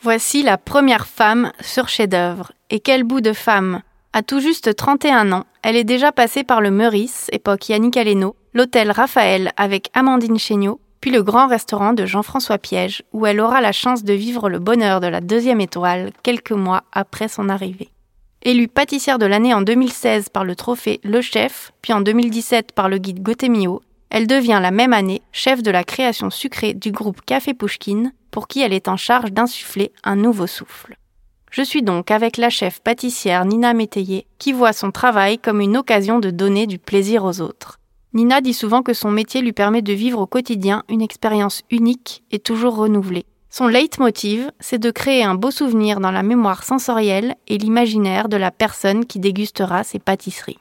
Voici la première femme sur chef-d'œuvre. Et quel bout de femme? À tout juste 31 ans, elle est déjà passée par le Meurice, époque Yannick Aleno, l'hôtel Raphaël avec Amandine Chéniaud, puis le grand restaurant de Jean-François Piège, où elle aura la chance de vivre le bonheur de la deuxième étoile quelques mois après son arrivée. Élue pâtissière de l'année en 2016 par le trophée Le Chef, puis en 2017 par le guide Gotemio, elle devient la même année chef de la création sucrée du groupe Café Pouchkine, pour qui elle est en charge d'insuffler un nouveau souffle. Je suis donc avec la chef pâtissière Nina Métayer, qui voit son travail comme une occasion de donner du plaisir aux autres. Nina dit souvent que son métier lui permet de vivre au quotidien une expérience unique et toujours renouvelée. Son leitmotiv, c'est de créer un beau souvenir dans la mémoire sensorielle et l'imaginaire de la personne qui dégustera ses pâtisseries.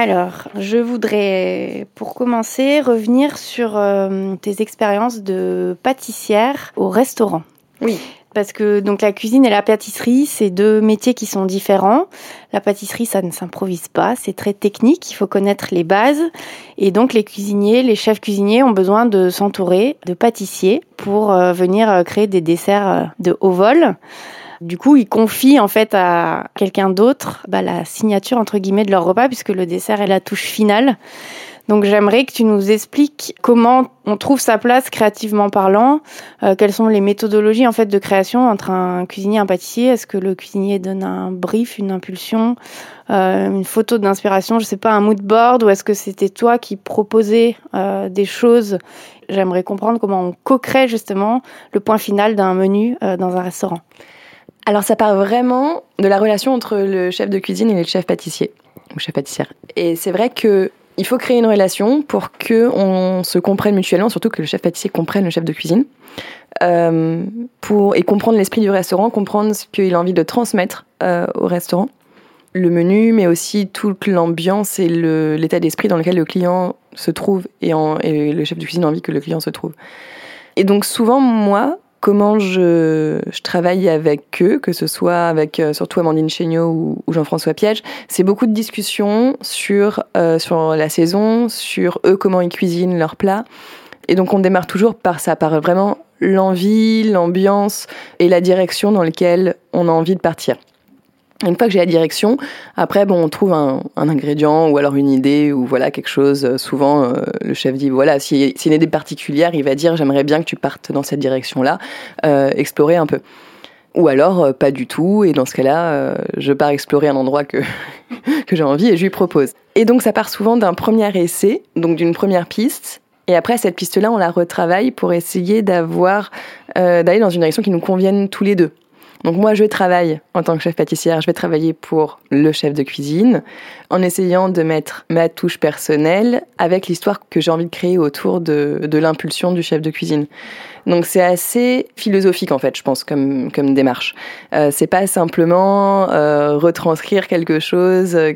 Alors, je voudrais, pour commencer, revenir sur euh, tes expériences de pâtissière au restaurant. Oui. Parce que donc la cuisine et la pâtisserie, c'est deux métiers qui sont différents. La pâtisserie, ça ne s'improvise pas, c'est très technique, il faut connaître les bases. Et donc les cuisiniers, les chefs cuisiniers ont besoin de s'entourer de pâtissiers pour euh, venir euh, créer des desserts de haut vol. Du coup, ils confient en fait à quelqu'un d'autre bah, la signature entre guillemets de leur repas puisque le dessert est la touche finale. Donc j'aimerais que tu nous expliques comment on trouve sa place créativement parlant, euh, quelles sont les méthodologies en fait de création entre un cuisinier et un pâtissier? Est-ce que le cuisinier donne un brief, une impulsion, euh, une photo d'inspiration, je sais pas, un mood board, ou est-ce que c'était toi qui proposais euh, des choses? J'aimerais comprendre comment on co-crée justement le point final d'un menu dans un restaurant. Alors ça part vraiment de la relation entre le chef de cuisine et le chef pâtissier ou chef pâtissière. Et c'est vrai que il faut créer une relation pour que on se comprenne mutuellement, surtout que le chef pâtissier comprenne le chef de cuisine, euh, pour et comprendre l'esprit du restaurant, comprendre ce qu'il a envie de transmettre euh, au restaurant, le menu, mais aussi toute l'ambiance et l'état d'esprit dans lequel le client se trouve et, et le chef de cuisine a envie que le client se trouve. Et donc souvent moi, comment je, je, travaille avec eux, que ce soit avec euh, surtout Amandine Chéniaud ou, Jean-François Piège, c'est beaucoup de discussions sur, euh, sur la saison, sur eux, comment ils cuisinent leurs plats. Et donc on démarre toujours par ça, par vraiment l'envie, l'ambiance et la direction dans laquelle on a envie de partir. Une fois que j'ai la direction, après bon, on trouve un, ingrédient ou alors une idée ou voilà quelque chose. Souvent, euh, le chef dit voilà, y a une idée particulière, il va dire j'aimerais bien que tu partes dans cette direction-là, euh, explorer un peu. Ou alors euh, pas du tout, et dans ce cas-là, euh, je pars explorer un endroit que que j'ai envie et je lui propose. Et donc ça part souvent d'un premier essai, donc d'une première piste, et après, cette piste-là, on la retravaille pour essayer d'avoir, euh, d'aller dans une direction qui nous convienne tous les deux. Donc moi, je travaille en tant que chef pâtissière, je vais travailler pour le chef de cuisine en essayant de mettre ma touche personnelle avec l'histoire que j'ai envie de créer autour de, de l'impulsion du chef de cuisine. Donc c'est assez philosophique en fait, je pense, comme, comme démarche. Euh, c'est pas simplement euh, retranscrire quelque chose, euh,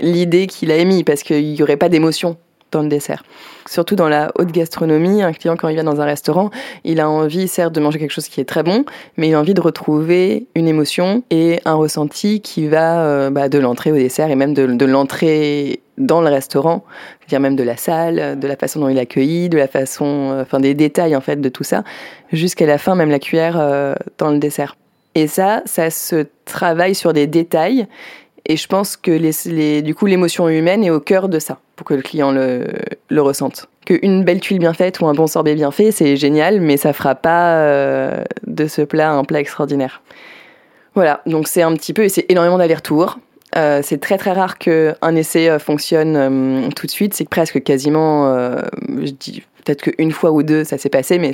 l'idée qu'il a émis, parce qu'il n'y aurait pas d'émotion dans le dessert. Surtout dans la haute gastronomie, un client quand il vient dans un restaurant, il a envie certes de manger quelque chose qui est très bon, mais il a envie de retrouver une émotion et un ressenti qui va euh, bah, de l'entrée au dessert et même de, l'entrée dans le restaurant, c'est-à-dire même de la salle, de la façon dont il est accueilli, de la façon, euh, enfin des détails en fait de tout ça, jusqu'à la fin même la cuillère euh, dans le dessert. Et ça, ça se travaille sur des détails et je pense que les, du coup, l'émotion humaine est au cœur de ça, pour que le client le, le ressente. Qu'une belle tuile bien faite ou un bon sorbet bien fait, c'est génial, mais ça fera pas euh, de ce plat un plat extraordinaire. Voilà, donc c'est un petit peu, et c'est énormément d'aller-retour. c'est très très rare qu'un essai fonctionne tout de suite. C'est presque quasiment, je dis peut-être qu'une fois ou deux ça s'est passé, mais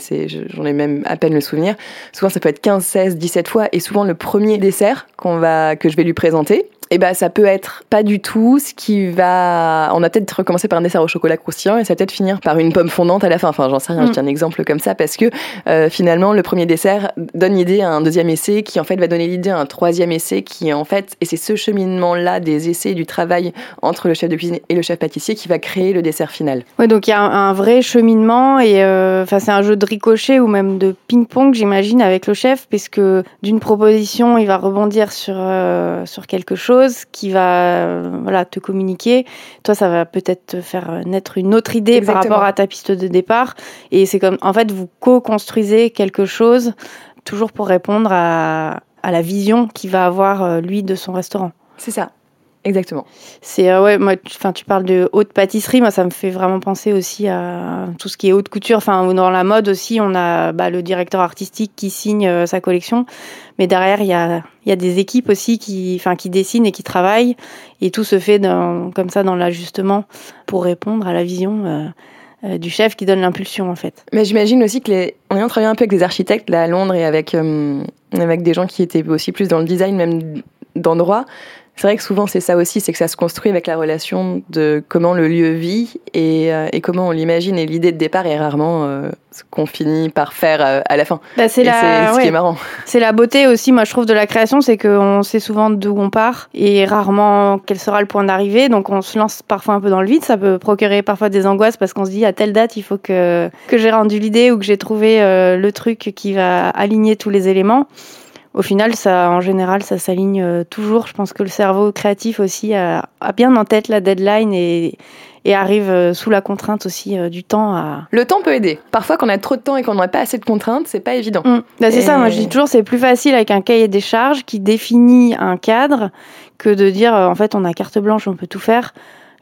j'en ai même à peine le souvenir. Souvent ça peut être 15, 16, 17 fois, et souvent le premier dessert qu'on va, que je vais lui présenter, eh ben ça peut être pas du tout ce qui va. On a peut-être recommencé par un dessert au chocolat croustillant et ça va peut-être finir par une pomme fondante à la fin. Enfin, j'en sais rien, je mm. dis un exemple comme ça parce que euh, finalement le premier dessert donne l'idée à un deuxième essai qui en fait va donner l'idée à un troisième essai qui en fait et c'est ce cheminement là des essais et du travail entre le chef de cuisine et le chef pâtissier qui va créer le dessert final. Oui, donc il y a un, vrai cheminement et euh, c'est un jeu de ricochet ou même de ping-pong j'imagine avec le chef puisque d'une proposition il va rebondir sur euh, sur quelque chose qui va euh, voilà, te communiquer. Toi, ça va peut-être te faire naître une autre idée par rapport à ta piste de départ. Et c'est comme, en fait, vous co-construisez quelque chose toujours pour répondre à, à la vision qu'il va avoir, euh, lui, de son restaurant. C'est ça. Exactement. C'est euh, ouais, moi, enfin, tu parles de haute pâtisserie, moi ça me fait vraiment penser aussi à tout ce qui est haute couture. Enfin, dans la mode aussi, on a bah, le directeur artistique qui signe euh, sa collection, mais derrière il y a, y a des équipes aussi qui, enfin, qui dessinent et qui travaillent, et tout se fait dans, comme ça dans l'ajustement pour répondre à la vision. Euh, du chef qui donne l'impulsion en fait. Mais j'imagine aussi que les... on a travaillé un peu avec des architectes là à Londres et avec avec des gens qui étaient aussi plus dans le design même d'endroits c'est vrai que souvent c'est ça aussi, c'est que ça se construit avec la relation de comment le lieu vit et, euh, et comment on l'imagine. Et l'idée de départ est rarement euh, ce qu'on finit par faire euh, à la fin. Bah, c'est ce qui est marrant. C'est la beauté aussi, moi je trouve, de la création, c'est qu'on sait souvent d'où on part et rarement quel sera le point d'arrivée. Donc on se lance parfois un peu dans le vide. Ça peut procurer parfois des angoisses parce qu'on se dit à telle date il faut que, que j'ai rendu l'idée ou que j'ai trouvé le truc qui va aligner tous les éléments au final, ça, en général, ça s'aligne euh, toujours. Je pense que le cerveau créatif aussi a, bien en tête la deadline et, arrive euh, sous la contrainte aussi euh, du temps à... Le temps peut aider. Parfois, quand on a trop de temps et qu'on n'a pas assez de contraintes, c'est pas évident. Mmh. Bah, c'est ça, moi je dis toujours, c'est plus facile avec un cahier des charges qui définit un cadre que de dire, en fait, on a carte blanche, on peut tout faire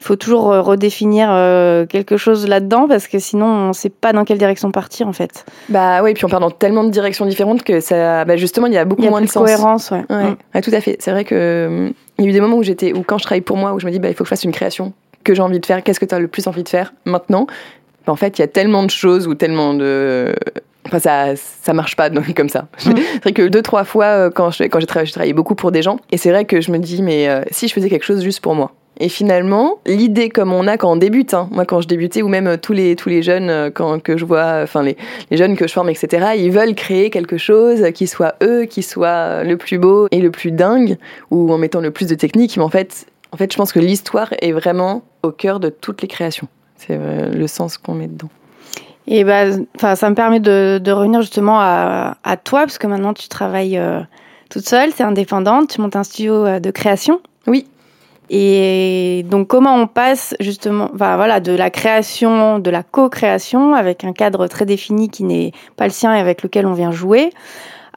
faut toujours euh, redéfinir euh, quelque chose là-dedans parce que sinon on ne sait pas dans quelle direction partir en fait. Bah oui, puis on part dans tellement de directions différentes que ça, bah justement, il y a beaucoup moins de sens. cohérence, ouais. Mm. tout à fait. C'est vrai que il y a eu des moments où j'étais, ou quand je travaille pour moi, où je me dis, bah il faut que je fasse une création que j'ai envie de faire. Qu'est-ce que tu as le plus envie de faire maintenant? En fait, il y a tellement de choses ou tellement de Enfin, ça, ça marche pas donc, comme ça. Mm. C'est vrai que deux, trois fois, euh, quand j'ai quand travaillé, travaillé beaucoup pour des gens, et c'est vrai que je me dis, mais si je faisais quelque chose juste pour moi, et finalement, l'idée comme on a quand on débute, hein, moi quand je débutais, ou même euh, tous les, tous les jeunes euh, quand, que je vois, enfin les, les jeunes que je forme, etc., ils veulent créer quelque chose qui soit eux, qui soit le plus beau et le plus dingue, ou en mettant le plus de technique. Mais en fait, en fait je pense que l'histoire est vraiment au cœur de toutes les créations. C'est euh, le sens qu'on met dedans. Et bah, ça me permet de, de revenir justement à, à, toi, parce que maintenant tu travailles toute seule, tu es indépendante, tu montes un studio de création. Oui. Et donc comment on passe justement, enfin, voilà, de la création, de la co-création avec un cadre très défini qui n'est pas le sien et avec lequel on vient jouer,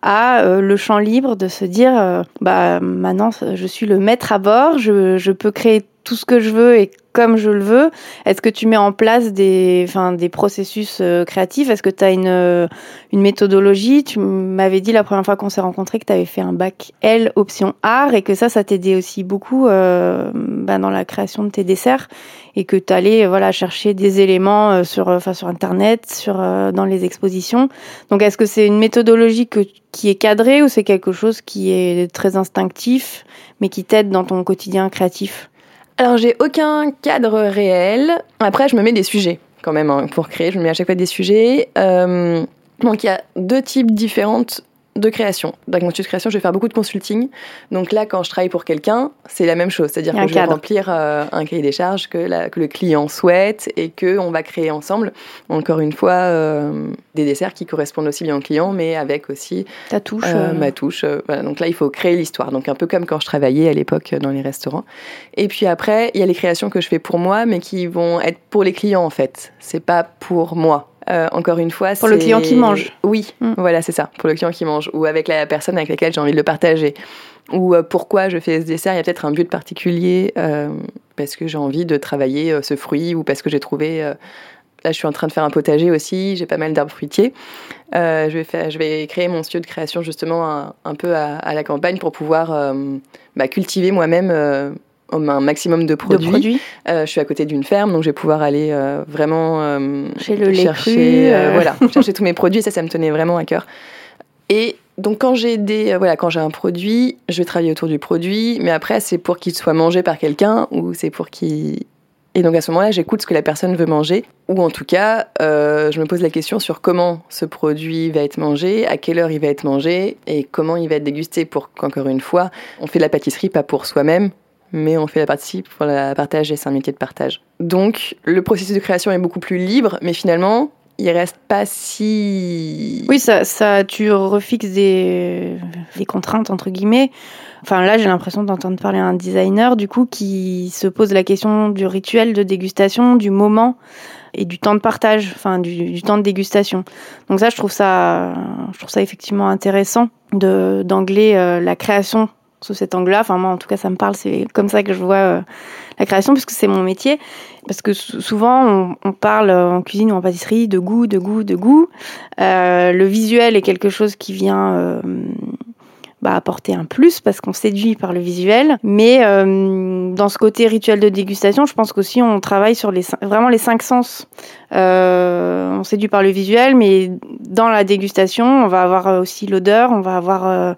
à euh, le champ libre de se dire, euh, bah maintenant je suis le maître à bord, je, je peux créer tout ce que je veux et comme je le veux. Est-ce que tu mets en place des, enfin, des processus euh, créatifs? Est-ce que tu as une, euh, une méthodologie? Tu m'avais dit la première fois qu'on s'est rencontrés que tu avais fait un bac L option art et que ça, ça t'aidait aussi beaucoup euh, bah, dans la création de tes desserts et que tu allais voilà, chercher des éléments sur, enfin, sur Internet, sur, dans les expositions. Donc est-ce que c'est une méthodologie que, qui est cadrée ou c'est quelque chose qui est très instinctif mais qui t'aide dans ton quotidien créatif? Alors j'ai aucun cadre réel. Après je me mets des sujets quand même hein, pour créer. Je me mets à chaque fois des sujets. Euh, donc il y a deux types différentes de création. Dans mon de création, je vais faire beaucoup de consulting. Donc là, quand je travaille pour quelqu'un, c'est la même chose. C'est-à-dire que je vais remplir euh, un cahier des charges que, le client souhaite et qu'on va créer ensemble, encore une fois, euh, des desserts qui correspondent aussi bien au client, mais avec aussi ta touche. Euh, ma touche. voilà. Donc là, il faut créer l'histoire. Donc un peu comme quand je travaillais à l'époque dans les restaurants. Et puis après, il y a les créations que je fais pour moi, mais qui vont être pour les clients en fait. C'est pas pour moi. Euh, encore une fois, pour le client qui mange. Oui, mm. voilà, c'est ça, pour le client qui mange, ou avec la personne avec laquelle j'ai envie de le partager, ou euh, pourquoi je fais ce dessert. Il y a peut-être un but particulier euh, parce que j'ai envie de travailler ce fruit, ou parce que j'ai trouvé Là, je suis en train de faire un potager aussi. J'ai pas mal d'arbres fruitiers. Je, vais faire, je vais créer mon studio de création justement un, peu à, la campagne pour pouvoir bah, cultiver moi-même un maximum de produits. je suis à côté d'une ferme, donc je vais pouvoir aller vraiment Chez le chercher, voilà, chercher tous mes produits. Ça, ça me tenait vraiment à cœur. Et donc quand j'ai des voilà quand j'ai un produit, je vais travailler autour du produit, mais après c'est pour qu'il soit mangé par quelqu'un ou c'est pour qu'il et donc à ce moment-là, j'écoute ce que la personne veut manger, ou en tout cas, euh, je me pose la question sur comment ce produit va être mangé, à quelle heure il va être mangé, et comment il va être dégusté pour qu'encore une fois, on fait la pâtisserie pas pour soi-même, mais on fait la pâtisserie pour la partager, c'est un métier de partage. Donc le processus de création est beaucoup plus libre, mais finalement, il reste pas si. Oui, ça, ça tu refixes des, contraintes entre guillemets. Enfin là, j'ai l'impression d'entendre parler à un designer du coup qui se pose la question du rituel de dégustation, du moment et du temps de partage, enfin du, temps de dégustation. Donc ça, je trouve ça, je trouve ça effectivement intéressant d'angler euh, la création sous cet angle-là. Enfin moi, en tout cas, ça me parle. C'est comme ça que je vois euh, la création puisque c'est mon métier. Parce que souvent, on, parle en cuisine ou en pâtisserie de goût, de goût, de goût. Euh, le visuel est quelque chose qui vient bah, apporter un plus parce qu'on séduit par le visuel. Mais euh, dans ce côté rituel de dégustation, je pense qu'aussi on travaille sur les, vraiment les cinq sens. Euh, on séduit par le visuel, mais dans la dégustation, on va avoir aussi l'odeur, on va avoir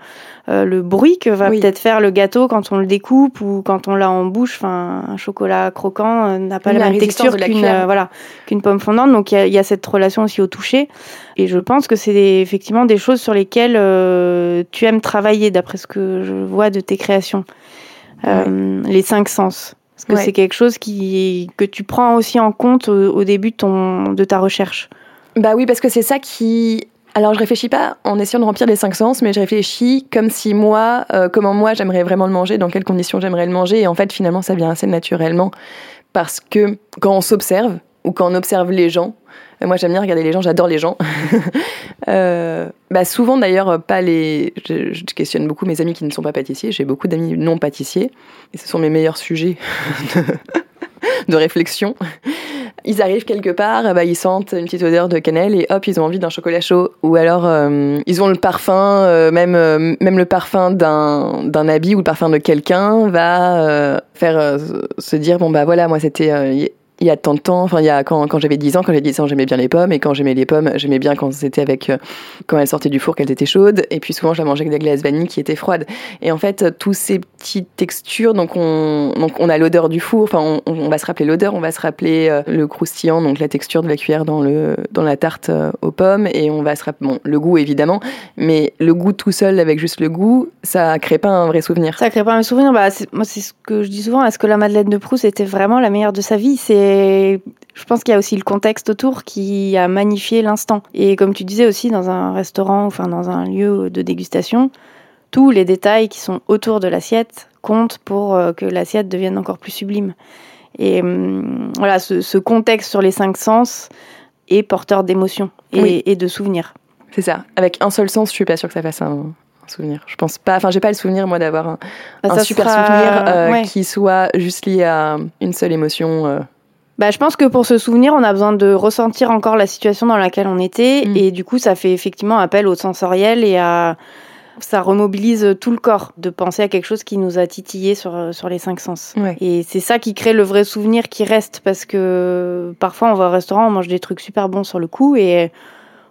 euh, le bruit que va peut-être faire le gâteau quand on le découpe ou quand on l'a en bouche. Enfin, un chocolat croquant euh, n'a pas la, même texture qu'une euh, voilà qu'une pomme fondante. Donc il y, a cette relation aussi au toucher. Et je pense que c'est effectivement des choses sur lesquelles tu aimes travailler, d'après ce que je vois de tes créations. les cinq sens. Parce que c'est quelque chose qui, que tu prends aussi en compte au, au début de, ton, de ta recherche. Bah oui, parce que c'est ça qui alors je réfléchis pas en essayant de remplir les cinq sens, mais je réfléchis comme si moi, euh, comment moi j'aimerais vraiment le manger, dans quelles conditions j'aimerais le manger, et en fait finalement ça vient assez naturellement parce que quand on s'observe ou quand on observe les gens, euh, moi j'aime bien regarder les gens, j'adore les gens. euh, bah souvent d'ailleurs pas les, je, je, questionne beaucoup mes amis qui ne sont pas pâtissiers, j'ai beaucoup d'amis non pâtissiers et ce sont mes meilleurs sujets de réflexion. Ils arrivent quelque part, bah, ils sentent une petite odeur de cannelle et hop, ils ont envie d'un chocolat chaud. Ou alors, euh, ils ont le parfum, euh, même, euh, même le parfum d'un, d'un habit ou le parfum de quelqu'un va faire se dire bon bah voilà, moi c'était il y a tant de temps, enfin il y a quand, quand j'avais 10 ans, quand j'avais 10 ans, j'aimais bien les pommes et quand j'aimais les pommes, j'aimais bien quand c'était avec quand elles sortaient du four qu'elles étaient chaudes et puis souvent je la mangeais avec des glaces vanille qui étaient froides. Et en fait, tous ces petites textures donc on donc on a l'odeur du four, enfin on, va se rappeler l'odeur, on va se rappeler le croustillant donc la texture de la cuillère dans le dans la tarte aux pommes et on va se rappeler bon, le goût évidemment, mais le goût tout seul avec juste le goût, ça crée pas un vrai souvenir. Ça crée pas un souvenir. Bah moi c'est ce que je dis souvent, est-ce que la Madeleine de Proust était vraiment la meilleure de sa vie? C'est je pense qu'il y a aussi le contexte autour qui a magnifié l'instant. Et comme tu disais aussi, dans un restaurant, enfin dans un lieu de dégustation, tous les détails qui sont autour de l'assiette comptent pour euh, que l'assiette devienne encore plus sublime. Et hum, voilà, ce, contexte sur les cinq sens est porteur d'émotions et, de souvenirs. C'est ça. Avec un seul sens, je suis pas sûre que ça fasse un, souvenir. Je pense pas. Enfin, j'ai pas le souvenir moi d'avoir un, bah, super souvenir euh, qui soit juste lié à une seule émotion. Euh, bah, je pense que pour se souvenir, on a besoin de ressentir encore la situation dans laquelle on était. Mm. Et du coup, ça fait effectivement appel au sensoriel et à. Ça remobilise tout le corps de penser à quelque chose qui nous a titillé sur, sur les cinq sens. Et c'est ça qui crée le vrai souvenir qui reste parce que parfois on va au restaurant, on mange des trucs super bons sur le coup et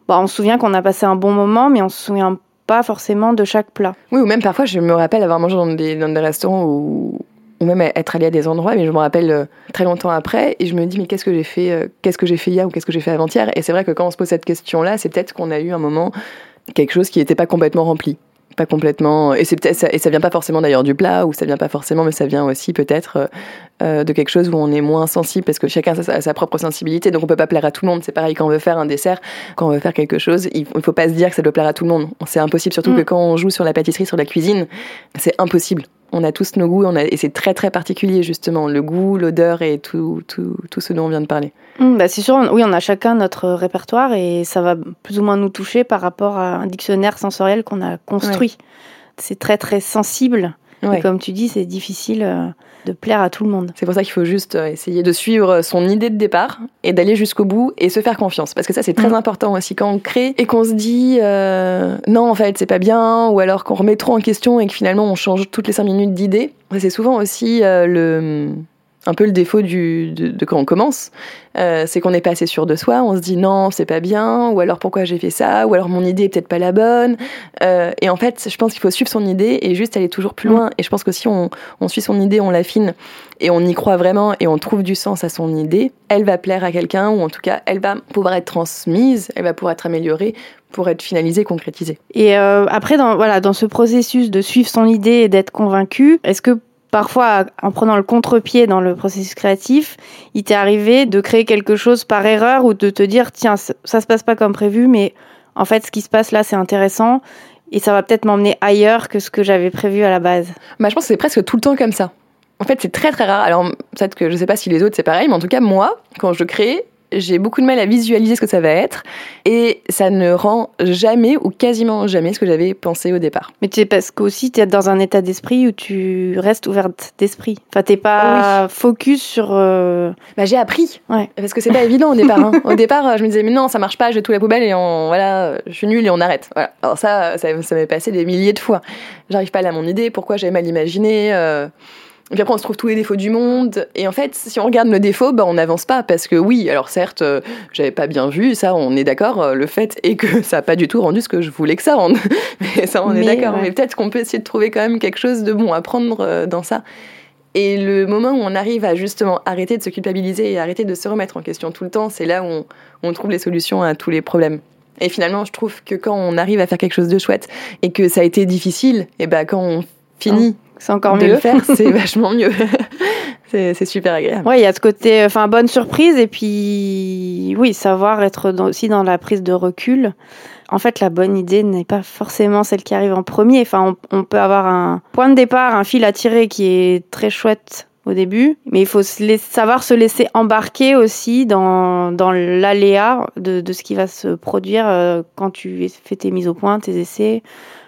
bah, on se souvient qu'on a passé un bon moment, mais on se souvient pas forcément de chaque plat. Oui, ou même parfois je me rappelle avoir mangé dans des, dans des restaurants où, ou même être allé à des endroits, mais je me rappelle euh, très longtemps après et je me dis mais qu'est-ce que j'ai fait, euh, qu'est-ce que j'ai fait hier ou qu'est-ce que j'ai fait avant-hier? Et c'est vrai que quand on se pose cette question-là, c'est peut-être qu'on a eu un moment quelque chose qui n'était pas complètement rempli, pas complètement. Et c'est peut-être et ça vient pas forcément d'ailleurs du plat ou ça vient pas forcément, mais ça vient aussi peut-être euh, de quelque chose où on est moins sensible parce que chacun a sa, propre sensibilité, donc on peut pas plaire à tout le monde. C'est pareil quand on veut faire un dessert, quand on veut faire quelque chose, il, faut pas se dire que ça doit plaire à tout le monde. C'est impossible, surtout mm. que quand on joue sur la pâtisserie, sur la cuisine, c'est impossible on a tous nos goûts on a, et c'est très très particulier justement, le goût, l'odeur et tout, tout, tout, ce dont on vient de parler. Mmh, bah c'est sûr, oui, on a chacun notre répertoire et ça va plus ou moins nous toucher par rapport à un dictionnaire sensoriel qu'on a construit. C'est très très sensible Et comme tu dis, c'est difficile euh, de plaire à tout le monde. C'est pour ça qu'il faut juste euh, essayer de suivre son idée de départ et d'aller jusqu'au bout et se faire confiance. Parce que ça, c'est très mm. important aussi quand on crée et qu'on se dit euh, non, en fait, c'est pas bien, ou alors qu'on remet trop en question et que finalement on change toutes les cinq minutes d'idée. C'est souvent aussi le un peu le défaut du, de, quand on commence, euh, c'est qu'on n'est pas assez sûr de soi, on se dit non, c'est pas bien, ou alors pourquoi j'ai fait ça, ou alors mon idée est peut-être pas la bonne. Euh, et en fait, je pense qu'il faut suivre son idée et juste aller toujours plus loin. Et je pense que si on, suit son idée, on l'affine et on y croit vraiment et on trouve du sens à son idée, elle va plaire à quelqu'un, ou en tout cas, elle va pouvoir être transmise, elle va pouvoir être améliorée pour être finalisée, concrétisée. Et euh, après, dans, voilà, dans ce processus de suivre son idée et d'être convaincu, est-ce que parfois, en prenant le contre-pied dans le processus créatif, il t'est arrivé de créer quelque chose par erreur ou de te dire, tiens, ça se passe pas comme prévu, mais en fait, ce qui se passe là, c'est intéressant et ça va peut-être m'emmener ailleurs que ce que j'avais prévu à la base. Bah, je pense que c'est presque tout le temps comme ça. En fait, c'est très très rare. Alors, peut-être que je sais pas si les autres c'est pareil, mais en tout cas, moi, quand je crée, j'ai beaucoup de mal à visualiser ce que ça va être et ça ne rend jamais ou quasiment jamais ce que j'avais pensé au départ. Mais tu sais parce qu'aussi tu es dans un état d'esprit où tu restes ouverte d'esprit. Enfin t'es pas focus sur. Euh, bah j'ai appris. Ouais. Parce que c'est pas évident au départ. Hein. Au départ je me disais mais non ça marche pas, je vais tout la poubelle et on voilà je suis nulle et on arrête. Voilà. Alors ça ça, m'est passé des milliers de fois. J'arrive pas à mon idée. Pourquoi j'avais mal imaginé. Euh, et puis après, on se trouve tous les défauts du monde. Et en fait, si on regarde le défaut, bah, on n'avance pas. Parce que oui, alors certes, euh, j'avais pas bien vu, ça, on est d'accord. Euh, le fait est que ça n'a pas du tout rendu ce que je voulais que ça rende. Mais ça, on est d'accord. Mais peut-être qu'on peut essayer de trouver quand même quelque chose de bon à prendre euh, dans ça. Et le moment où on arrive à justement arrêter de se culpabiliser et arrêter de se remettre en question tout le temps, c'est là où on, on trouve les solutions à tous les problèmes. Et finalement, je trouve que quand on arrive à faire quelque chose de chouette et que ça a été difficile, et ben quand on finit c'est encore mieux. De le faire, c'est vachement mieux. c'est super agréable. Oui, il y a ce côté, enfin, bonne surprise et puis, oui, savoir être aussi dans la prise de recul. En fait, la bonne idée n'est pas forcément celle qui arrive en premier. Enfin, on, peut avoir un point de départ, un fil à tirer qui est très chouette au début, mais il faut savoir se laisser embarquer aussi dans, dans l'aléa de, de, ce qui va se produire euh, quand tu fais tes mises au point, tes essais.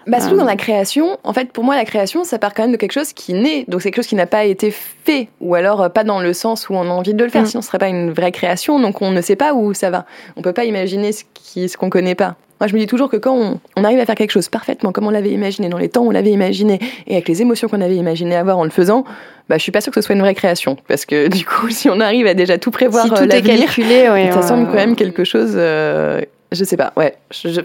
Bah, surtout dans la création, en fait, pour moi, la création, ça part quand même de quelque chose qui naît. Donc, c'est quelque chose qui n'a pas été fait, ou alors euh, pas dans le sens où on a envie de le faire, mm. sinon ce serait pas une vraie création. Donc, on ne sait pas où ça va. On peut pas imaginer ce qu'on ce qu'on connaît pas. Moi, je me dis toujours que quand on, on, arrive à faire quelque chose parfaitement comme on l'avait imaginé, dans les temps où on l'avait imaginé, et avec les émotions qu'on avait imaginé avoir en le faisant, bah, je suis pas sûre que ce soit une vraie création. Parce que du coup, si on arrive à déjà tout prévoir, si tout est calculé, ouais, ça semble quand même quelque chose. Euh, je sais pas, ouais.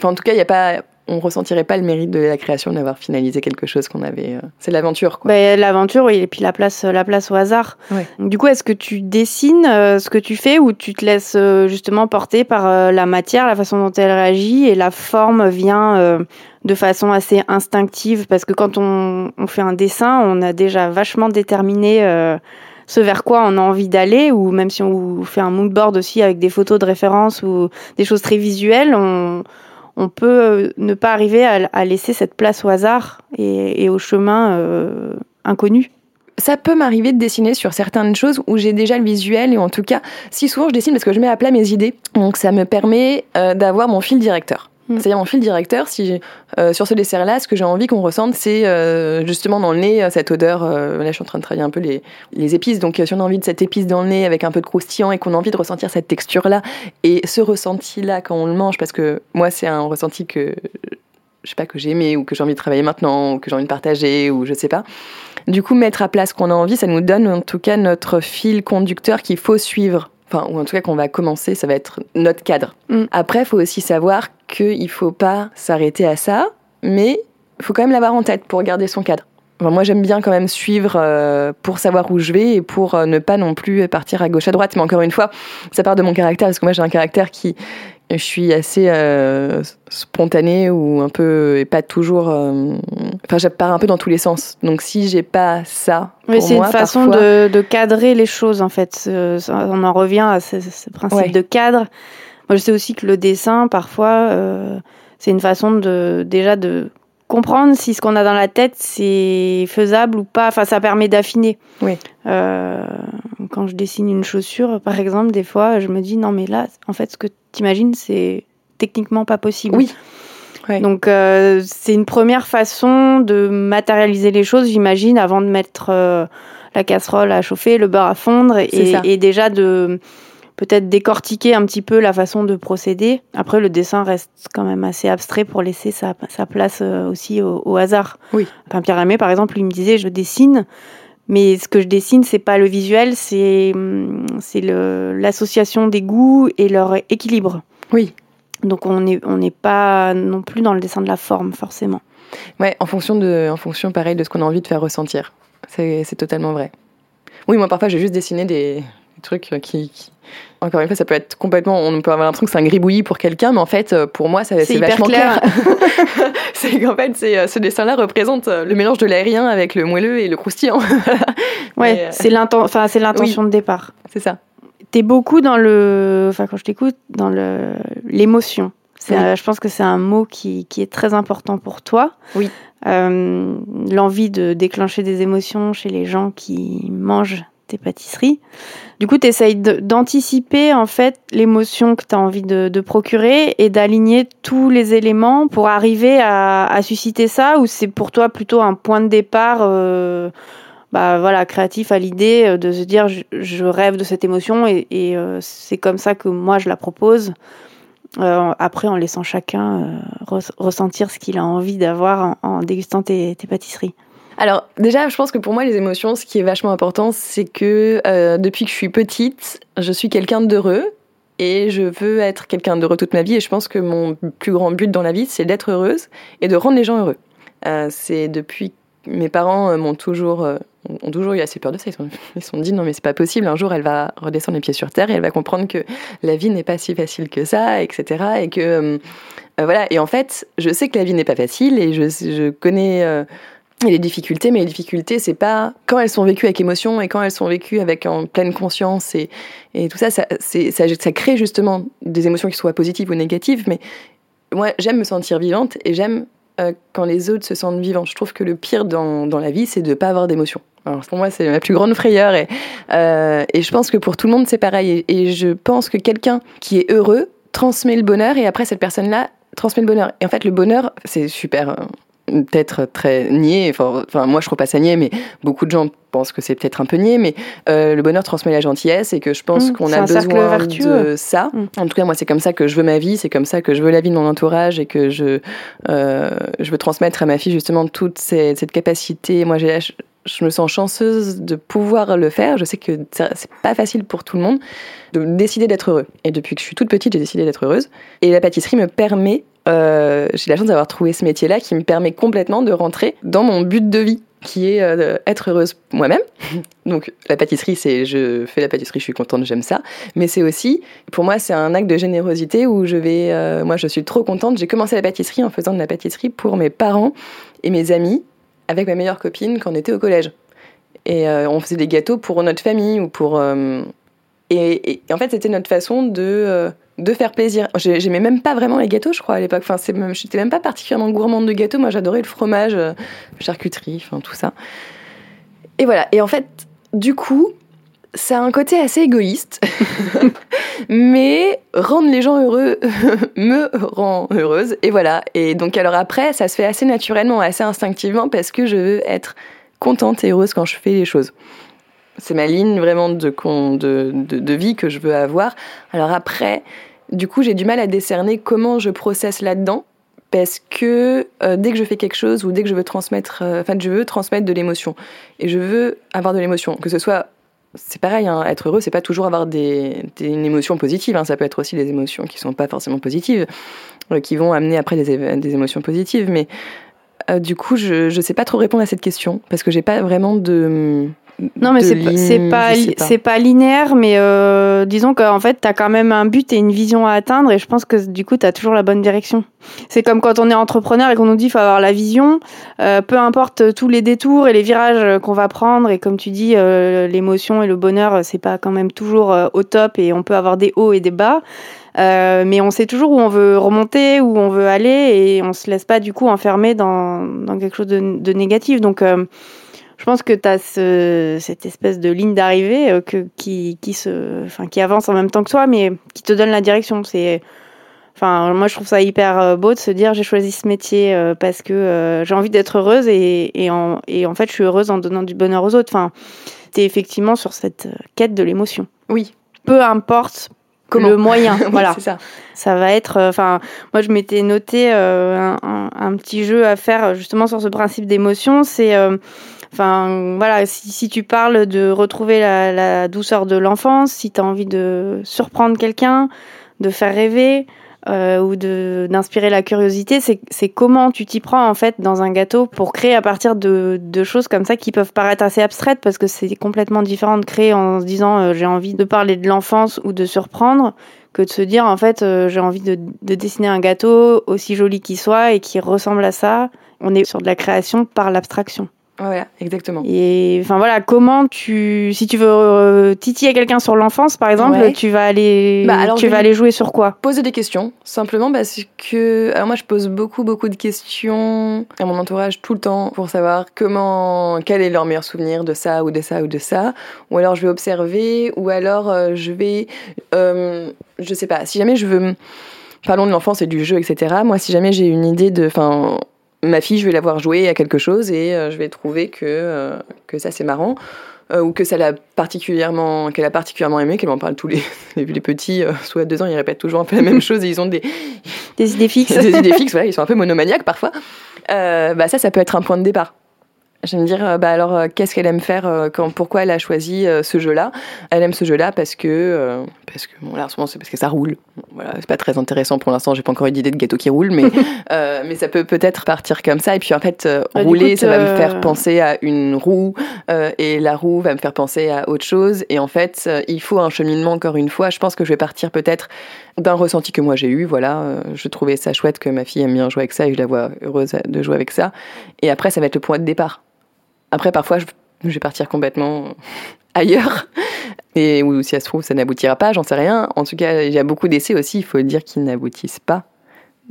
en tout cas, il n'y a pas on ressentirait pas le mérite de la création d'avoir finalisé quelque chose qu'on avait. Euh, c'est l'aventure, quoi. Bah, l'aventure, oui, et puis la place, la place au hasard. Du coup, est-ce que tu dessines euh, ce que tu fais ou tu te laisses euh, justement porter par la matière, la façon dont elle réagit et la forme vient de façon assez instinctive? Parce que quand on, on, fait un dessin, on a déjà vachement déterminé ce vers quoi on a envie d'aller, ou même si on fait un mood board aussi avec des photos de référence ou des choses très visuelles, on on peut euh, ne pas arriver à, laisser cette place au hasard et, au chemin euh, inconnu. Ça peut m'arriver de dessiner sur certaines choses où j'ai déjà le visuel et en tout cas, si souvent je dessine parce que je mets à plat mes idées, donc ça me permet euh, d'avoir mon fil directeur. Mm. C'est-à-dire mon fil directeur, si euh, sur ce dessert-là, ce que j'ai envie qu'on ressente, c'est euh, justement dans le nez euh, cette odeur. là, je suis en train de travailler un peu les, les épices, donc si on a envie de cette épice dans le nez avec un peu de croustillant et qu'on a envie de ressentir cette texture-là et ce ressenti-là quand on le mange, parce que moi, c'est un ressenti que je sais pas que j'ai aimé ou que j'ai envie de travailler maintenant ou que j'ai envie de partager ou je sais pas. Du coup, mettre à place qu'on a envie, ça nous donne en tout cas notre fil conducteur qu'il faut suivre enfin, ou en tout cas qu'on va commencer, ça va être notre cadre. Mm. Après, il faut aussi savoir qu'il ne faut pas s'arrêter à ça, mais il faut quand même l'avoir en tête pour garder son cadre. moi, j'aime bien quand même suivre euh, pour savoir où je vais et pour euh, ne pas non plus partir à gauche à droite. Mais encore une fois, ça part de mon caractère parce que moi, j'ai un caractère qui, je suis assez euh, spontanée ou un peu et pas toujours. enfin, je pars un peu dans tous les sens. Donc, si j'ai pas ça, oui, c'est une façon de, de, cadrer les choses en fait. on en revient à ce, principe de cadre. Moi, je sais aussi que le dessin, parfois, euh, c'est une façon de déjà de comprendre si ce qu'on a dans la tête c'est faisable ou pas. Enfin, ça permet d'affiner. Oui. Euh, quand je dessine une chaussure, par exemple, des fois, je me dis non, mais là, en fait, ce que tu imagines, c'est techniquement pas possible. Oui. Donc c'est une première façon de matérialiser les choses, j'imagine, avant de mettre la casserole à chauffer, le beurre à fondre et, déjà de peut-être décortiquer un petit peu la façon de procéder. Après, le dessin reste quand même assez abstrait pour laisser sa, place aussi au, hasard. Oui. Pierre Aimé, par exemple, il me disait je dessine, mais ce que je dessine, c'est pas le visuel, c'est c'est l'association des goûts et leur équilibre. Oui. Donc on n'est on pas non plus dans le dessin de la forme forcément. Ouais, en fonction de en fonction pareil de ce qu'on a envie de faire ressentir. C'est totalement vrai. Oui, moi parfois j'ai juste dessiné des, trucs qui, Encore une fois, ça peut être complètement. On peut avoir l'impression que c'est un gribouillis pour quelqu'un, mais en fait, pour moi, c'est vachement clair. c'est qu'en fait, ce dessin-là représente le mélange de l'aérien avec le moelleux et le croustillant. ouais, c'est l'intention de départ. C'est ça. T'es beaucoup dans le. Enfin, quand je t'écoute, dans l'émotion. Je pense que c'est un mot qui, qui, est très important pour toi. Oui. Euh, l'envie de déclencher des émotions chez les gens qui mangent tes pâtisseries. Du coup, tu essayes d'anticiper en fait l'émotion que tu as envie de, procurer et d'aligner tous les éléments pour arriver à, susciter ça ou c'est pour toi plutôt un point de départ euh, bah, voilà, créatif à l'idée euh, de se dire je, rêve de cette émotion et, c'est comme ça que moi je la propose euh, après, en laissant chacun euh, ressentir ce qu'il a envie d'avoir en, dégustant tes, pâtisseries. Alors déjà, je pense que pour moi, les émotions, ce qui est vachement important, c'est que euh, depuis que je suis petite, je suis quelqu'un d'heureux et je veux être quelqu'un d'heureux toute ma vie. Et je pense que mon plus grand but dans la vie, c'est d'être heureuse et de rendre les gens heureux. c'est depuis mes parents m'ont toujours ont toujours eu assez peur de ça. Ils se sont, dit non mais c'est pas possible. Un jour elle va redescendre les pieds sur terre et elle va comprendre que la vie n'est pas si facile que ça, etc. Et que euh, euh, voilà. Et en fait, je sais que la vie n'est pas facile et je, je connais euh, les difficultés, mais les difficultés c'est pas quand elles sont vécues avec émotion et quand elles sont vécues avec en pleine conscience et, et tout ça, ça, ça, ça crée justement des émotions qui soient positives ou négatives. Mais moi j'aime me sentir vivante et j'aime quand les autres se sentent vivants. Je trouve que le pire dans, dans la vie, c'est de pas avoir d'émotions. Alors pour moi, c'est ma plus grande frayeur et, euh, et je pense que pour tout le monde, c'est pareil. Et, je pense que quelqu'un qui est heureux transmet le bonheur et après cette personne-là transmet le bonheur. Et en fait, le bonheur, c'est super. Euh, peut-être très niais, enfin, moi je trouve pas ça niais, mais beaucoup de gens pensent que c'est peut-être un peu niais, mais euh, le bonheur transmet la gentillesse et que je pense mmh, qu'on a besoin de ça. Mmh. En tout cas, moi c'est comme ça que je veux ma vie, c'est comme ça que je veux la vie de mon entourage et que je, je veux transmettre à ma fille justement toute cette capacité. Moi j'ai je me sens chanceuse de pouvoir le faire. Je sais que c'est pas facile pour tout le monde de décider d'être heureux. Et depuis que je suis toute petite, j'ai décidé d'être heureuse. Et la pâtisserie me permet, euh, j'ai la chance d'avoir trouvé ce métier-là qui me permet complètement de rentrer dans mon but de vie qui est euh, être heureuse moi-même. Donc la pâtisserie, c'est je fais la pâtisserie, je suis contente, j'aime ça. Mais c'est aussi, pour moi, c'est un acte de générosité où je vais, euh, moi, je suis trop contente. J'ai commencé la pâtisserie en faisant de la pâtisserie pour mes parents et mes amis avec ma meilleure copine quand on était au collège. Et euh, on faisait des gâteaux pour notre famille ou pour. Et, en fait, c'était notre façon de, de faire plaisir. J'aimais même pas vraiment les gâteaux, je crois, à l'époque. Enfin, j'étais même pas particulièrement gourmande de gâteaux. Moi, j'adorais le fromage, charcuterie, enfin, tout ça. Et voilà. Et en fait, du coup, ça a un côté assez égoïste, mais rendre les gens heureux me rend heureuse. Et voilà. Et donc, alors après, ça se fait assez naturellement, assez instinctivement, parce que je veux être contente et heureuse quand je fais les choses. C'est ma ligne vraiment de, de, de, vie que je veux avoir. Alors après, du coup, j'ai du mal à décerner comment je processe là-dedans parce que euh, dès que je fais quelque chose ou dès que je veux transmettre, euh, enfin, je veux transmettre de l'émotion et je veux avoir de l'émotion, que ce soit c'est pareil, hein, être heureux, c'est pas toujours avoir des, une émotion positive. Hein. ça peut être aussi des émotions qui sont pas forcément positives, euh, qui vont amener après des, des émotions positives. Mais du coup, je ne sais pas trop répondre à cette question parce que j'ai pas vraiment de non, mais c'est pas, c'est pas, linéaire, mais euh, disons qu'en fait, tu as quand même un but et une vision à atteindre, et je pense que du coup, tu as toujours la bonne direction. C'est comme quand on est entrepreneur et qu'on nous dit qu'il faut avoir la vision, euh, peu importe tous les détours et les virages qu'on va prendre, et comme tu dis, euh, l'émotion et le bonheur, c'est pas quand même toujours au top, et on peut avoir des hauts et des bas. mais on sait toujours où on veut remonter, où on veut aller, et on se laisse pas du coup enfermer dans, dans quelque chose de, de négatif. Donc, je pense que tu as ce, cette espèce de ligne d'arrivée euh, qui, qui, se, enfin, qui avance en même temps que toi, mais qui te donne la direction. C'est, Enfin, moi, je trouve ça hyper beau de se dire j'ai choisi ce métier parce que j'ai envie d'être heureuse et, et, en, et en fait, je suis heureuse en donnant du bonheur aux autres. Enfin, t'es effectivement sur cette quête de l'émotion. Oui. Peu importe Comment le moyen. voilà. ça. Ça va être. Enfin, moi, je m'étais noté un, un, un, petit jeu à faire justement sur ce principe d'émotion. C'est Enfin, voilà, si, si, tu parles de retrouver la, la douceur de l'enfance, si tu as envie de surprendre quelqu'un, de faire rêver euh, ou d'inspirer la curiosité, c'est comment tu t'y prends en fait dans un gâteau pour créer à partir de, de, choses comme ça qui peuvent paraître assez abstraites parce que c'est complètement différent de créer en se disant euh, j'ai envie de parler de l'enfance ou de surprendre que de se dire en fait euh, j'ai envie de, de dessiner un gâteau aussi joli qu'il soit et qui ressemble à ça. On est sur de la création par l'abstraction. Voilà, exactement. Et enfin voilà, comment tu, si tu veux euh, titiller quelqu'un sur l'enfance, par exemple, Ouais. tu vas aller, Bah, alors, tu vas aller jouer sur quoi? Poser des questions, simplement parce que alors moi je pose beaucoup beaucoup de questions à mon entourage tout le temps pour savoir comment, quel est leur meilleur souvenir de ça ou de ça ou de ça, ou alors je vais observer, ou alors euh, je vais, euh, je sais pas, si jamais je veux, parlons de l'enfance et du jeu, etc. Moi si jamais j'ai une idée de, enfin ma fille, je vais la voir jouer à quelque chose et euh, je vais trouver que, euh, que ça c'est marrant. euh, ou que ça l'a particulièrement, qu'elle a particulièrement aimé, qu'elle m'en parle tous les, les, les petits, euh, soit deux ans, ils répètent toujours un peu la même chose et ils ont des, Des idées fixes. des idées fixes, voilà, ils sont un peu monomaniaques parfois. Euh, bah ça, ça peut être un point de départ. Je vais me dire, euh, bah alors, euh, qu'est-ce qu'elle aime faire euh, quand, Pourquoi elle a choisi ce jeu-là? Elle aime ce jeu-là parce que, parce que, bon là, en ce moment, c'est parce que ça roule. Voilà, c'est pas très intéressant pour l'instant. J'ai pas encore eu d'idée de gâteau qui roule, mais, euh, mais ça peut peut-être partir comme ça. Et puis en fait, Bah, rouler, coup, ça va me faire penser à une roue, euh, et la roue va me faire penser à autre chose. Et en fait, il faut un cheminement encore une fois. Je pense que je vais partir peut-être d'un ressenti que moi j'ai eu. Voilà, je trouvais ça chouette que ma fille aime bien jouer avec ça et je la vois heureuse de jouer avec ça. Et après, ça va être le point de départ. Après, parfois, je, je vais partir complètement ailleurs. Et ou si ça se trouve, ça n'aboutira pas, j'en sais rien. En tout cas, il y a beaucoup d'essais aussi, il faut dire qu'ils n'aboutissent pas.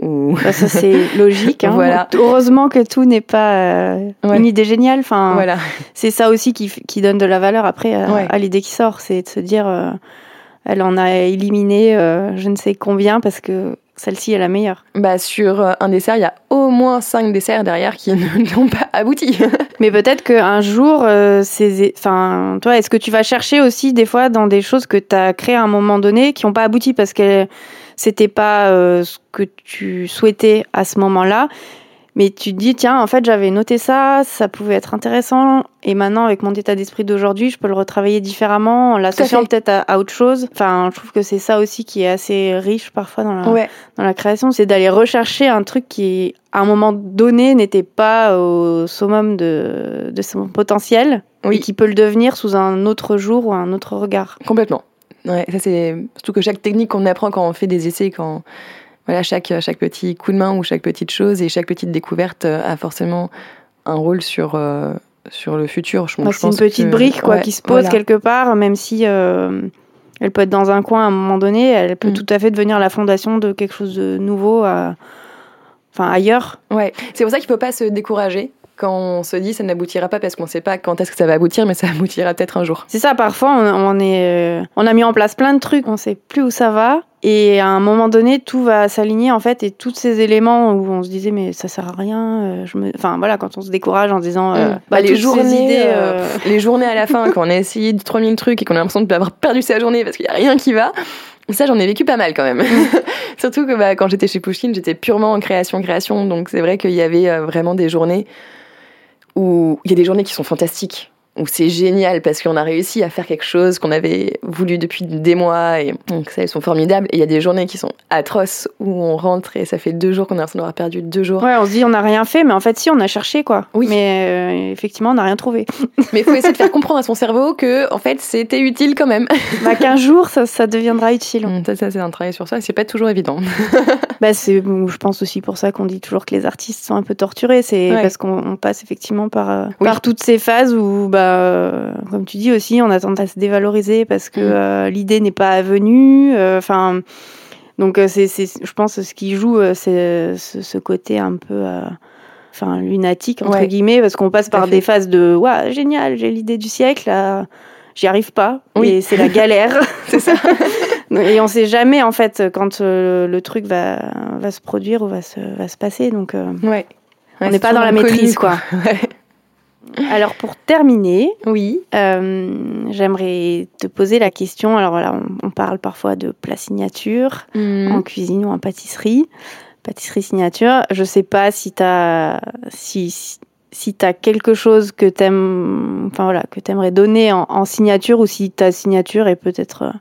Ou... Bah, ça c'est logique. Hein. Voilà. Heureusement que tout n'est pas euh, Ouais. une idée géniale. Enfin, Voilà. c'est ça aussi qui, qui donne de la valeur après Ouais. à l'idée qui sort, c'est de se dire, euh, elle en a éliminé euh, je ne sais combien parce que celle-ci est la meilleure. Bah, sur euh, un dessert, il y a au moins cinq desserts derrière qui n'ont pas abouti. Mais peut-être qu'un jour, euh, enfin, toi, est-ce que tu vas chercher aussi des fois dans des choses que tu as créées à un moment donné qui n'ont pas abouti parce que c'était pas euh, ce que tu souhaitais à ce moment-là, mais tu te dis tiens, en fait, j'avais noté ça, ça pouvait être intéressant, et maintenant avec mon état d'esprit d'aujourd'hui, je peux le retravailler différemment en l'associant peut-être à, à autre chose. Enfin, je trouve que c'est ça aussi qui est assez riche parfois dans la, Ouais. dans la création, c'est d'aller rechercher un truc qui, à un moment donné, n'était pas au summum de, de son potentiel, Oui. et qui peut le devenir sous un autre jour ou un autre regard. Complètement. Ouais, ça c'est surtout que chaque technique qu'on apprend quand on fait des essais, quand voilà chaque chaque petit coup de main ou chaque petite chose et chaque petite découverte euh, a forcément un rôle sur euh, sur le futur. Je, Bah, je c'est une petite que- brique quoi, ouais, qui se pose voilà. quelque part, même si euh, elle peut être dans un coin à un moment donné, elle peut Mm. tout à fait devenir la fondation de quelque chose de nouveau, à- enfin ailleurs. Ouais, c'est pour ça qu'il faut pas se décourager quand on se dit ça n'aboutira pas parce qu'on sait pas quand est-ce que ça va aboutir, mais ça aboutira peut-être un jour. C'est ça, parfois on, on est, euh, on a mis en place plein de trucs, on sait plus où ça va, et à un moment donné tout va s'aligner en fait, et tous ces éléments où on se disait mais ça sert à rien, euh, je me, enfin voilà quand on se décourage en disant euh, Mm. bah, les toutes ces journées, idées, euh, les journées à la fin, quand on a essayé de 3000 trucs et qu'on a l'impression d'avoir perdu sa journée parce qu'il y a rien qui va. Ça, j'en ai vécu pas mal quand même. Surtout que bah, quand j'étais chez Pushkin, j'étais purement en création, création. Donc c'est vrai qu'il y avait euh, vraiment des journées où il y a des journées qui sont fantastiques, où c'est génial parce qu'on a réussi à faire quelque chose qu'on avait voulu depuis des mois et donc ça, elles sont formidables. Et il y a des journées qui sont atroces où on rentre et ça fait deux jours qu'on a l'impression d'avoir perdu deux jours. ouais on se dit on n'a rien fait, mais en fait si on a cherché quoi, Oui. mais euh, effectivement on n'a rien trouvé. Mais il faut essayer de faire comprendre à son cerveau que en fait c'était utile quand même. bah qu'un jour ça, ça deviendra utile. Hum, Ça, ça c'est un travail sur ça, c'est pas toujours évident. Bah, c'est, je pense aussi pour ça qu'on dit toujours que les artistes sont un peu torturés. C'est Ouais. parce qu'on on passe effectivement par, euh, Oui. par toutes ces phases où, bah, euh, comme tu dis aussi, on a tendance à se dévaloriser parce que Mm. euh, l'idée n'est pas venue. euh, Enfin, donc c'est, je pense, ce qui joue, c'est ce, ce côté un peu. Enfin, lunatique, entre Ouais. guillemets, parce qu'on passe Tout par des phases de Waouh, génial, j'ai l'idée du siècle, j'y arrive pas, Oui. et c'est la galère. c'est ça. Et on sait jamais, en fait, quand le truc va, va se produire ou va se, va se passer. Donc, Ouais. on n'est pas dans la maîtrise, quoi. Ouais. Alors, pour terminer, Oui. euh, j'aimerais te poser la question. Alors, voilà, on, on parle parfois de plat signature Mm. en cuisine ou en pâtisserie. Pâtisserie signature. Je sais pas si tu as. Si, si, si t'as quelque chose que t'aimes, enfin voilà, que t'aimerais donner en, en signature ou si ta signature est peut-être euh,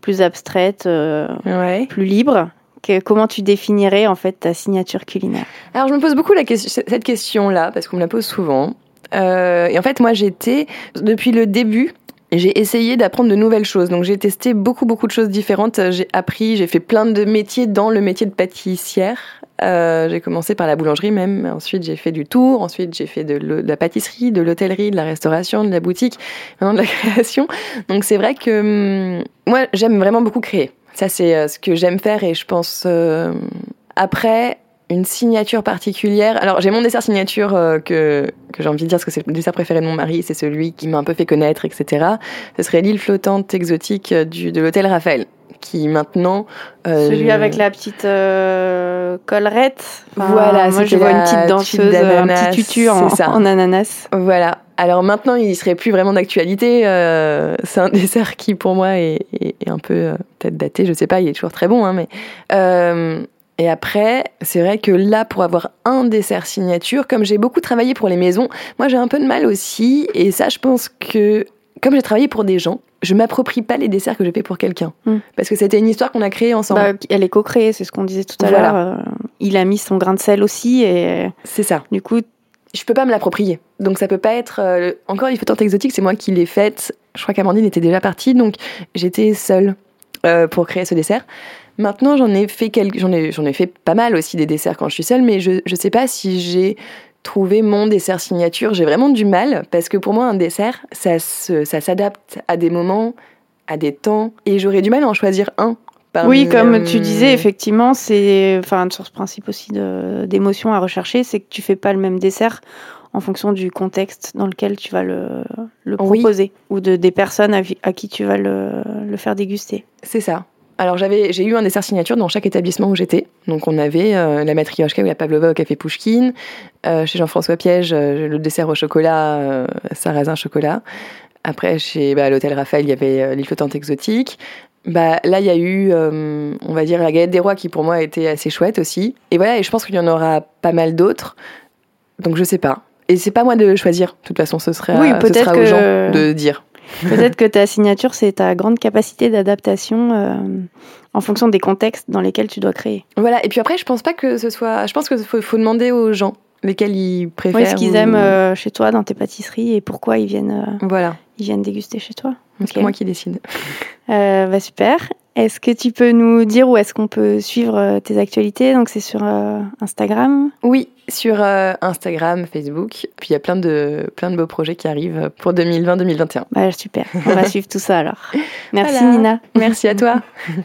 plus abstraite, euh, Ouais. plus libre. Que- comment tu définirais en fait ta signature culinaire? Alors, je me pose beaucoup la cette question-là, parce qu'on me la pose souvent. Euh, et en fait, moi, j'étais, depuis le début, j'ai essayé d'apprendre de nouvelles choses. Donc, j'ai testé beaucoup, beaucoup de choses différentes. J'ai appris, j'ai fait plein de métiers dans le métier de pâtissière. Euh, j'ai commencé par la boulangerie même. Ensuite, j'ai fait du tour. Ensuite, j'ai fait de, la pâtisserie, de l'hôtellerie, de la restauration, de la boutique, vraiment de la création. Donc, c'est vrai que hum, moi, j'aime vraiment beaucoup créer. Ça, c'est euh, ce que j'aime faire et je pense. après, une signature particulière. Alors, j'ai mon dessert signature euh, que, que j'ai envie de dire parce que c'est le dessert préféré de mon mari, c'est celui qui m'a un peu fait connaître, etc. Ce serait l'île flottante exotique euh, du, de l'hôtel Raphaël, qui maintenant. euh, Celui avec la petite euh, collerette. Enfin, Voilà, moi je vois une petite danseuse, un petit tutu en, ça. en ananas. Voilà. Alors maintenant, il serait plus vraiment d'actualité. euh, c'est un dessert qui, pour moi, est, est- est un peu euh, peut-être daté. Je sais pas, il est toujours très bon, hein, mais. Et après, c'est vrai que là, pour avoir un dessert signature, comme j'ai beaucoup travaillé pour les maisons, moi j'ai un peu de mal aussi. Et ça, je pense que, comme j'ai travaillé pour des gens, je m'approprie pas les desserts que je fais pour quelqu'un. Mm. Parce que c'était une histoire qu'on a créée ensemble. Bah, elle est co-créée, c'est ce qu'on disait tout à l'heure. euh, il a mis son grain de sel aussi et c'est ça. du coup, je peux pas me l'approprier. Donc ça peut pas être euh, encore il faut tant exotique, c'est moi qui l'ai faite. Je crois qu'Amandine était déjà partie, donc j'étais seule euh, pour créer ce dessert. Maintenant, j'en ai fait quelques, j'en ai, j'en ai fait pas mal aussi des desserts quand je suis seule, mais je je sais pas si j'ai trouvé mon dessert signature. J'ai vraiment du mal parce que pour moi un dessert, ça se, ça s'adapte à des moments, à des temps, et j'aurais du mal à en choisir un. parmi, oui, comme tu disais, effectivement, c'est enfin sur ce principe aussi de- d'émotion à rechercher, c'est que tu fais pas le même dessert en fonction du contexte dans lequel tu vas le, le Oui. proposer ou de des personnes à, à qui tu vas le, le faire déguster. C'est ça. Alors j'avais, j'ai eu un dessert signature dans chaque établissement où j'étais. Donc on avait euh, la matrioshka ou la pavlova au café Pouchkine. Euh, chez Jean-François Piège, euh, le dessert au chocolat, euh, sarrasin chocolat. Après, chez bah, l'hôtel Raphaël, il y avait l'île flottante exotique. Bah, là, il y a eu, on va dire, la galette des rois qui pour moi a été assez chouette aussi. Et voilà, et je pense qu'il y en aura pas mal d'autres. Donc je sais pas. Et c'est pas moi de choisir. De toute façon, ce sera, Oui, ce sera aux que- gens de dire. Peut-être que ta signature, c'est ta grande capacité d'adaptation euh, en fonction des contextes dans lesquels tu dois créer. Voilà, et puis après, je pense pas que ce soit. Je pense qu'il faut, faut demander aux gens lesquels ils préfèrent. Oui, ce qu'ils ou- aiment euh, chez toi, dans tes pâtisseries, et pourquoi ils viennent, euh, Voilà, ils viennent déguster chez toi. c'est moi qui décide. Bah, super. Est-ce que tu peux nous dire où est-ce qu'on peut suivre tes actualités? Donc c'est sur Instagram. Oui, sur euh, Instagram, Facebook. Puis il y a plein de, plein de beaux projets qui arrivent pour 2020-2021. Bah, super. On va suivre tout ça alors. Merci Voilà. Nina. Merci à toi.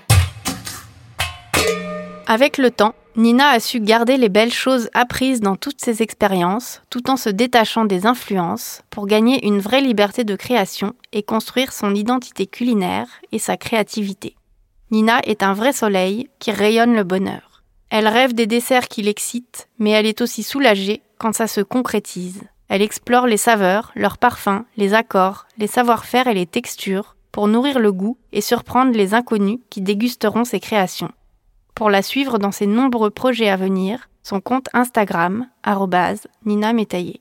Avec le temps, Nina a su garder les belles choses apprises dans toutes ses expériences, tout en se détachant des influences, pour gagner une vraie liberté de création et construire son identité culinaire et sa créativité. Nina est un vrai soleil qui rayonne le bonheur. Elle rêve des desserts qui l'excitent, mais elle est aussi soulagée quand ça se concrétise. Elle explore les saveurs, leurs parfums, les accords, les savoir-faire et les textures pour nourrir le goût et surprendre les inconnus qui dégusteront ses créations pour la suivre dans ses nombreux projets à venir, son compte Instagram, arrobase Nina Métaillé.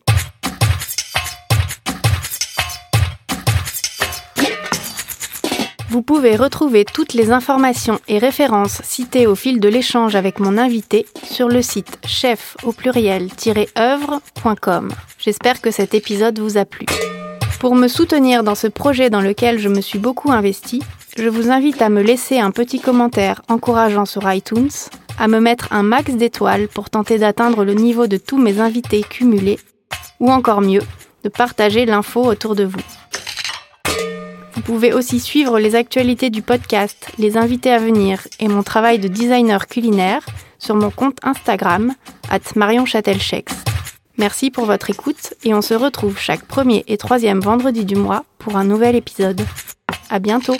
Vous pouvez retrouver toutes les informations et références citées au fil de l'échange avec mon invité sur le site chef au pluriel-œuvre.com. J'espère que cet épisode vous a plu. Pour me soutenir dans ce projet dans lequel je me suis beaucoup investie, je vous invite à me laisser un petit commentaire encourageant sur iTunes, à me mettre un max d'étoiles pour tenter d'atteindre le niveau de tous mes invités cumulés, ou encore mieux, de partager l'info autour de vous. Vous pouvez aussi suivre les actualités du podcast, les invités à venir et mon travail de designer culinaire sur mon compte Instagram, at Marion. Merci pour votre écoute et on se retrouve chaque premier et troisième vendredi du mois pour un nouvel épisode. À bientôt!